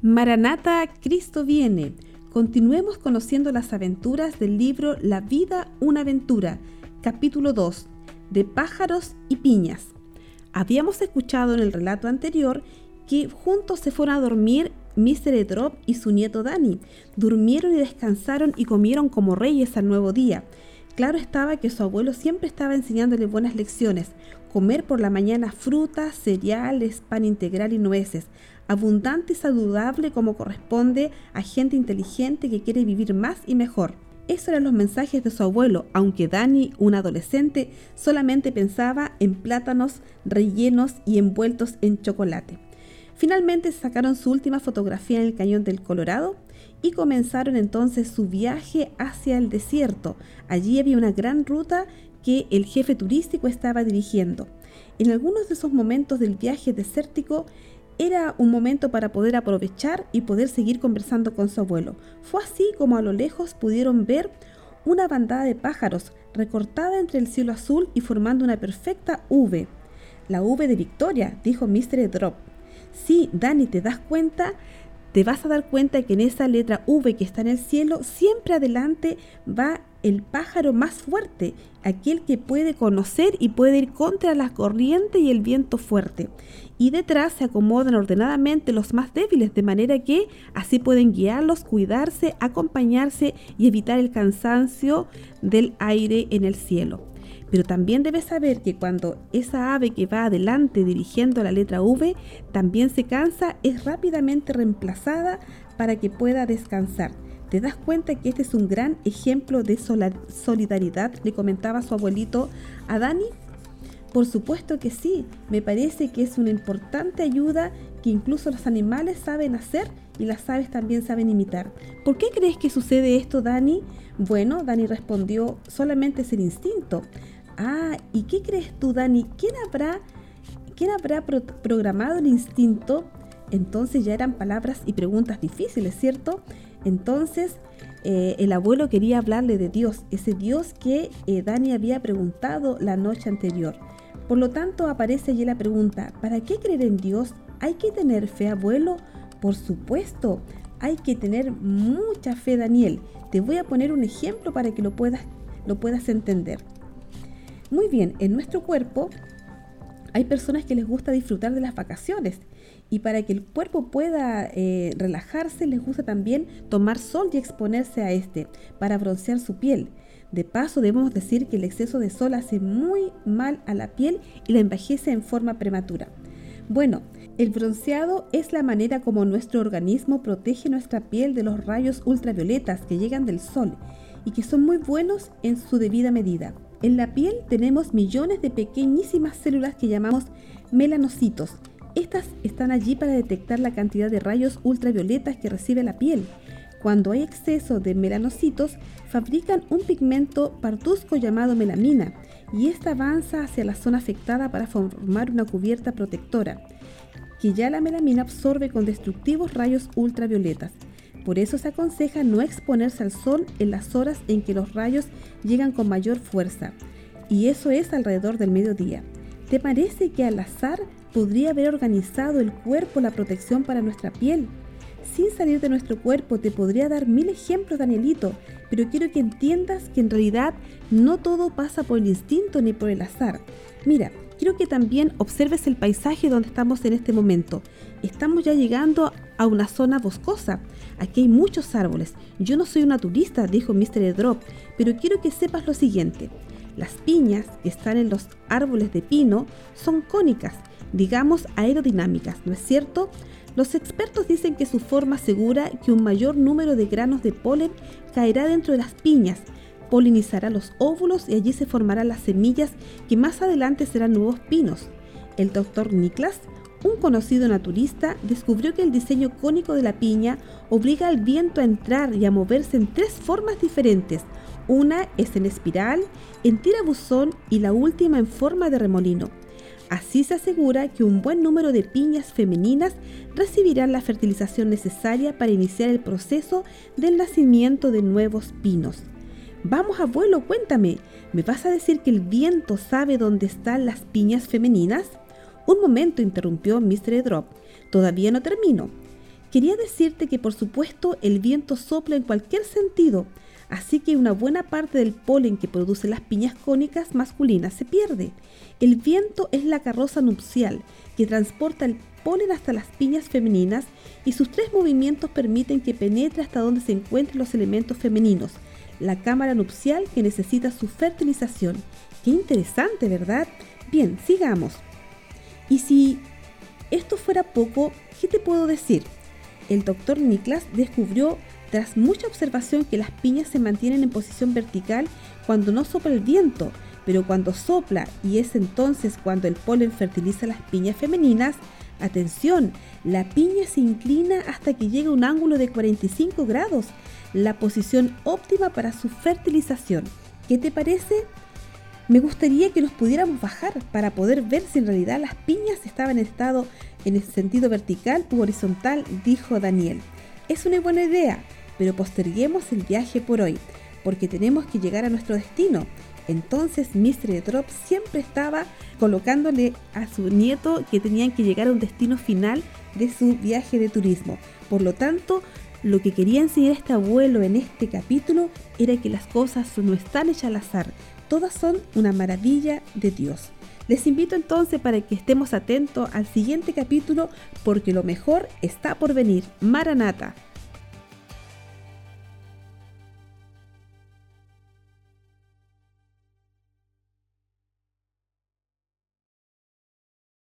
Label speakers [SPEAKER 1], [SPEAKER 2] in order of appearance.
[SPEAKER 1] Maranata, Cristo viene. Continuemos conociendo las aventuras del libro La vida, una aventura, capítulo 2, de pájaros y piñas. Habíamos escuchado en el relato anterior que juntos se fueron a dormir Mr. Drop y su nieto Danny. Durmieron y descansaron y comieron como reyes al nuevo día. Claro estaba que su abuelo siempre estaba enseñándole buenas lecciones. Comer por la mañana frutas, cereales, pan integral y nueces, abundante y saludable como corresponde a gente inteligente que quiere vivir más y mejor. Esos eran los mensajes de su abuelo, aunque Dani, un adolescente, solamente pensaba en plátanos rellenos y envueltos en chocolate. Finalmente sacaron su última fotografía en el cañón del Colorado y comenzaron entonces su viaje hacia el desierto. Allí había una gran ruta que el jefe turístico estaba dirigiendo. En algunos de esos momentos del viaje desértico, era un momento para poder aprovechar y poder seguir conversando con su abuelo. Fue así como a lo lejos pudieron ver una bandada de pájaros recortada entre el cielo azul y formando una perfecta V. La V de Victoria, dijo Mr. Drop. Sí, Dani, ¿te das cuenta? Te vas a dar cuenta que en esa letra V que está en el cielo, siempre adelante va el pájaro más fuerte, aquel que puede conocer y puede ir contra la corriente y el viento fuerte y detrás se acomodan ordenadamente los más débiles, de manera que así pueden guiarlos, cuidarse, acompañarse y evitar el cansancio del aire en el cielo. Pero también debes saber que cuando esa ave que va adelante dirigiendo la letra V también se cansa, es rápidamente reemplazada para que pueda descansar. ¿Te das cuenta que este es un gran ejemplo de solidaridad? Le comentaba su abuelito a Dani por supuesto que sí, me parece que es una importante ayuda que incluso los animales saben hacer y las aves también saben imitar. ¿Por qué crees que sucede esto, Dani? Bueno, Dani respondió, solamente es el instinto. Ah, ¿y qué crees tú, Dani? ¿Quién habrá, quién habrá programado el instinto? Entonces ya eran palabras y preguntas difíciles, ¿cierto? Entonces eh, el abuelo quería hablarle de Dios, ese Dios que eh, Dani había preguntado la noche anterior. Por lo tanto, aparece allí la pregunta, ¿para qué creer en Dios? ¿Hay que tener fe, abuelo? Por supuesto, hay que tener mucha fe, Daniel. Te voy a poner un ejemplo para que lo puedas, lo puedas entender. Muy bien, en nuestro cuerpo hay personas que les gusta disfrutar de las vacaciones y para que el cuerpo pueda eh, relajarse les gusta también tomar sol y exponerse a este para broncear su piel. De paso, debemos decir que el exceso de sol hace muy mal a la piel y la envejece en forma prematura. Bueno, el bronceado es la manera como nuestro organismo protege nuestra piel de los rayos ultravioletas que llegan del sol y que son muy buenos en su debida medida. En la piel tenemos millones de pequeñísimas células que llamamos melanocitos. Estas están allí para detectar la cantidad de rayos ultravioletas que recibe la piel cuando hay exceso de melanocitos, fabrican un pigmento parduzco llamado melamina y esta avanza hacia la zona afectada para formar una cubierta protectora, que ya la melamina absorbe con destructivos rayos ultravioletas. Por eso se aconseja no exponerse al sol en las horas en que los rayos llegan con mayor fuerza, y eso es alrededor del mediodía. ¿Te parece que al azar podría haber organizado el cuerpo la protección para nuestra piel? sin salir de nuestro cuerpo. Te podría dar mil ejemplos, Danielito, pero quiero que entiendas que en realidad no todo pasa por el instinto ni por el azar. Mira, quiero que también observes el paisaje donde estamos en este momento. Estamos ya llegando a una zona boscosa. Aquí hay muchos árboles. Yo no soy una turista, dijo Mr. Drop, pero quiero que sepas lo siguiente. Las piñas que están en los árboles de pino son cónicas, digamos aerodinámicas, ¿no es cierto? Los expertos dicen que su forma asegura que un mayor número de granos de polen caerá dentro de las piñas, polinizará los óvulos y allí se formarán las semillas que más adelante serán nuevos pinos. El doctor Niklas, un conocido naturista, descubrió que el diseño cónico de la piña obliga al viento a entrar y a moverse en tres formas diferentes. Una es en espiral, en tirabuzón y la última en forma de remolino. Así se asegura que un buen número de piñas femeninas recibirán la fertilización necesaria para iniciar el proceso del nacimiento de nuevos pinos. Vamos abuelo, cuéntame, ¿me vas a decir que el viento sabe dónde están las piñas femeninas? Un momento, interrumpió Mr. Drop. Todavía no termino. Quería decirte que por supuesto el viento sopla en cualquier sentido, así que una buena parte del polen que producen las piñas cónicas masculinas se pierde. El viento es la carroza nupcial que transporta el polen hasta las piñas femeninas y sus tres movimientos permiten que penetre hasta donde se encuentren los elementos femeninos, la cámara nupcial que necesita su fertilización. Qué interesante, ¿verdad? Bien, sigamos. Y si esto fuera poco, ¿qué te puedo decir? El doctor Niklas descubrió tras mucha observación que las piñas se mantienen en posición vertical cuando no sopla el viento, pero cuando sopla y es entonces cuando el polen fertiliza las piñas femeninas, atención, la piña se inclina hasta que llega a un ángulo de 45 grados, la posición óptima para su fertilización. ¿Qué te parece? Me gustaría que nos pudiéramos bajar para poder ver si en realidad las piñas estaban en estado en el sentido vertical u horizontal, dijo Daniel. Es una buena idea, pero posterguemos el viaje por hoy, porque tenemos que llegar a nuestro destino. Entonces Mr. Drop siempre estaba colocándole a su nieto que tenían que llegar a un destino final de su viaje de turismo. Por lo tanto, lo que quería enseñar este abuelo en este capítulo era que las cosas no están hechas al azar, todas son una maravilla de Dios. Les invito entonces para que estemos atentos al siguiente capítulo porque lo mejor está por venir. Maranata.